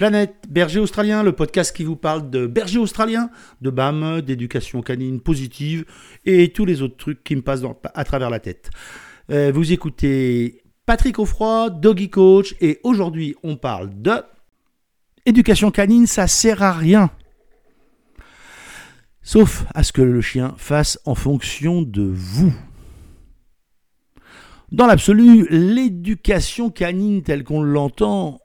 Planète Berger Australien, le podcast qui vous parle de berger australien, de BAM, d'éducation canine positive et tous les autres trucs qui me passent à travers la tête. Euh, vous écoutez Patrick Offroy, Doggy Coach, et aujourd'hui on parle de éducation canine, ça sert à rien. Sauf à ce que le chien fasse en fonction de vous. Dans l'absolu, l'éducation canine telle qu'on l'entend,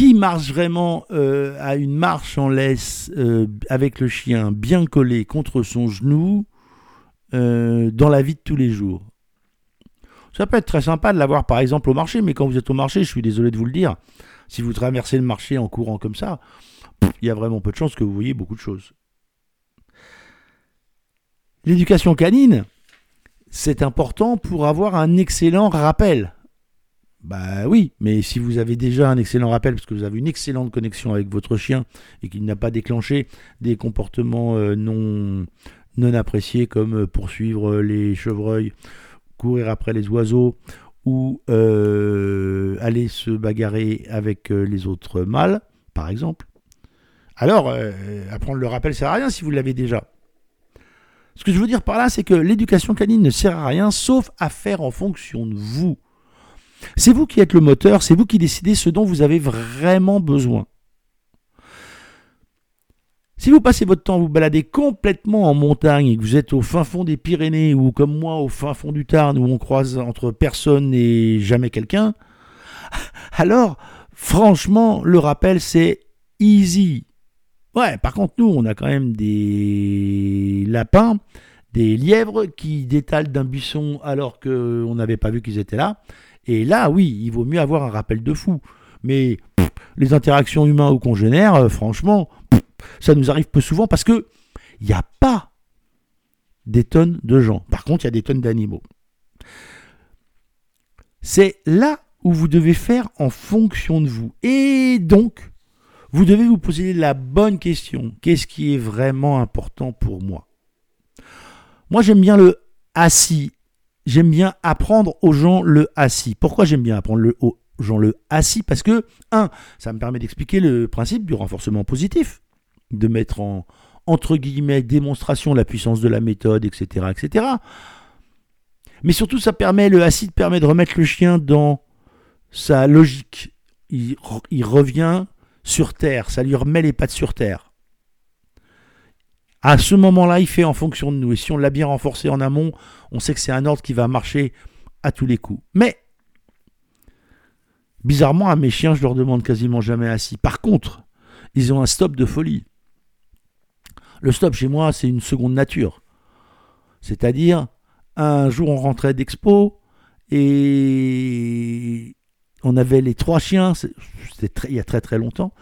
qui marche vraiment euh, à une marche en laisse euh, avec le chien bien collé contre son genou euh, dans la vie de tous les jours? Ça peut être très sympa de l'avoir par exemple au marché, mais quand vous êtes au marché, je suis désolé de vous le dire, si vous traversez le marché en courant comme ça, il y a vraiment peu de chances que vous voyez beaucoup de choses. L'éducation canine, c'est important pour avoir un excellent rappel. Bah oui, mais si vous avez déjà un excellent rappel, parce que vous avez une excellente connexion avec votre chien et qu'il n'a pas déclenché des comportements euh, non, non appréciés comme euh, poursuivre les chevreuils, courir après les oiseaux ou euh, aller se bagarrer avec les autres mâles, par exemple, alors apprendre le rappel sert à rien si vous l'avez déjà. Ce que je veux dire par là, c'est que l'éducation canine ne sert à rien sauf à faire en fonction de vous. C'est vous qui êtes le moteur, c'est vous qui décidez ce dont vous avez vraiment besoin. Si vous passez votre temps vous balader complètement en montagne et que vous êtes au fin fond des Pyrénées ou comme moi au fin fond du Tarn où on croise entre personne et jamais quelqu'un, alors franchement le rappel c'est easy. Ouais, par contre nous on a quand même des lapins, des lièvres qui détalent d'un buisson alors qu'on n'avait pas vu qu'ils étaient là. Et là, oui, il vaut mieux avoir un rappel de fou. Mais les interactions humains ou congénères, euh, franchement, ça nous arrive peu souvent parce que il n'y a pas des tonnes de gens. Par contre, il y a des tonnes d'animaux. C'est là où vous devez faire en fonction de vous. Et donc, vous devez vous poser la bonne question. Qu'est-ce qui est vraiment important pour moi? Moi, j'aime bien le assis j'aime bien apprendre aux gens le assis. Pourquoi j'aime bien apprendre aux gens le assis? Parce que, un, ça me permet d'expliquer le principe du renforcement positif, de mettre en, entre guillemets, démonstration la puissance de la méthode, etc., etc. Mais surtout, ça permet, le assis permet de remettre le chien dans sa logique. Il revient sur terre, ça lui remet les pattes sur terre. À ce moment-là, il fait en fonction de nous. Et si on l'a bien renforcé en amont, on sait que c'est un ordre qui va marcher à tous les coups. Mais, bizarrement, à mes chiens, je leur demande quasiment jamais assis. Par contre, ils ont un stop de folie. Le stop chez moi, c'est une seconde nature. C'est-à-dire, un jour, on rentrait d'expo et on avait les trois chiens, c'était il y a très très longtemps,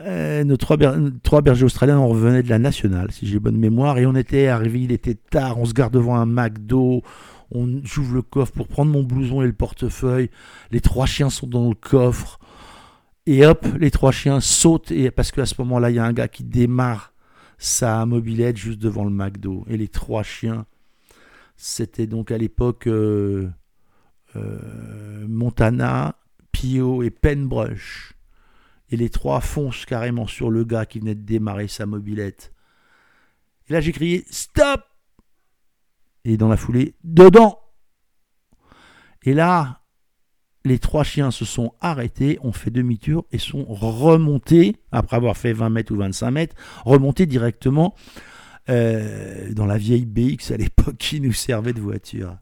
euh, nos trois, bergers australiens, on revenait de la nationale, si j'ai bonne mémoire, et on était arrivé, il était tard, on se garde devant un McDo, on j'ouvre le coffre pour prendre mon blouson et le portefeuille, les trois chiens sont dans le coffre, et hop, les trois chiens sautent, et parce qu'à ce moment-là, il y a un gars qui démarre sa mobilette juste devant le McDo, et les trois chiens, c'était donc à l'époque euh, euh, Montana, Pio et Penbrush et les trois foncent carrément sur le gars qui venait de démarrer sa mobilette. Et là j'ai crié Stop Et dans la foulée, Dedans Et là, les trois chiens se sont arrêtés, ont fait demi-tour et sont remontés, après avoir fait 20 mètres ou 25 mètres, remontés directement euh, dans la vieille BX à l'époque qui nous servait de voiture.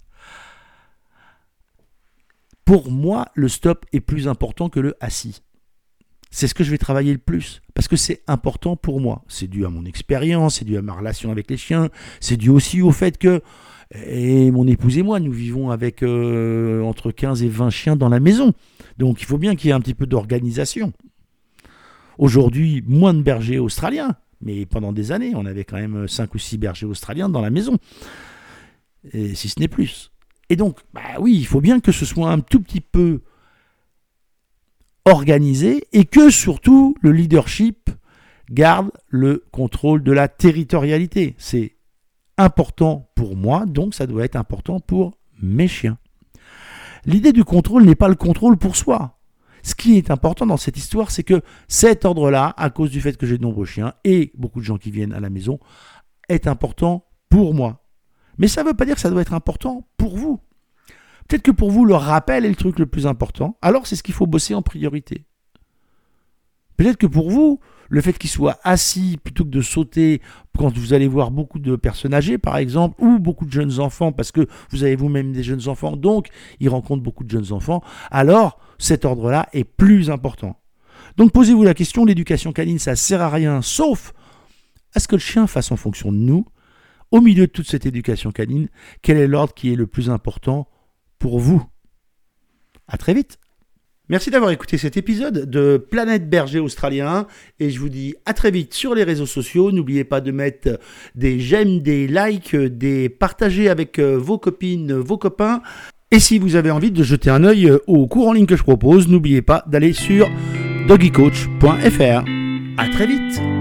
Pour moi, le stop est plus important que le assis c'est ce que je vais travailler le plus parce que c'est important pour moi. C'est dû à mon expérience, c'est dû à ma relation avec les chiens, c'est dû aussi au fait que mon épouse et moi, nous vivons avec euh, entre 15 et 20 chiens dans la maison. Donc il faut bien qu'il y ait un petit peu d'organisation. Aujourd'hui, moins de bergers australiens, mais pendant des années, on avait quand même 5 ou 6 bergers australiens dans la maison. Si ce n'est plus. Et donc, bah oui, il faut bien que ce soit un tout petit peu organisé et que surtout le leadership garde le contrôle de la territorialité. C'est important pour moi, donc ça doit être important pour mes chiens. L'idée du contrôle n'est pas le contrôle pour soi. ce qui est important dans cette histoire, c'est que cet ordre-là, à cause du fait que j'ai de nombreux chiens et beaucoup de gens qui viennent à la maison, est important pour moi. Mais ça ne veut pas dire que ça doit être important pour vous. Peut-être que pour vous, le rappel est le truc le plus important. Alors c'est ce qu'il faut bosser en priorité. Peut-être que pour vous, le fait qu'il soit assis plutôt que de sauter quand vous allez voir beaucoup de personnes âgées, par exemple, ou beaucoup de jeunes enfants, parce que vous avez vous-même des jeunes enfants, donc ils rencontrent beaucoup de jeunes enfants, alors cet ordre-là est plus important. Donc posez-vous la question, l'éducation canine, ça sert à rien, sauf à ce que le chien fasse en fonction de nous. Au milieu de toute cette éducation canine, quel est l'ordre qui est le plus important pour vous À très vite Merci d'avoir écouté cet épisode de Planète Berger Australien et je vous dis à très vite sur les réseaux sociaux. N'oubliez pas de mettre des j'aime, des likes, des partager avec euh, vos copines, vos copains. Et si vous avez envie de jeter un œil au cours en ligne que je propose, n'oubliez pas d'aller sur doggycoach.fr. À très vite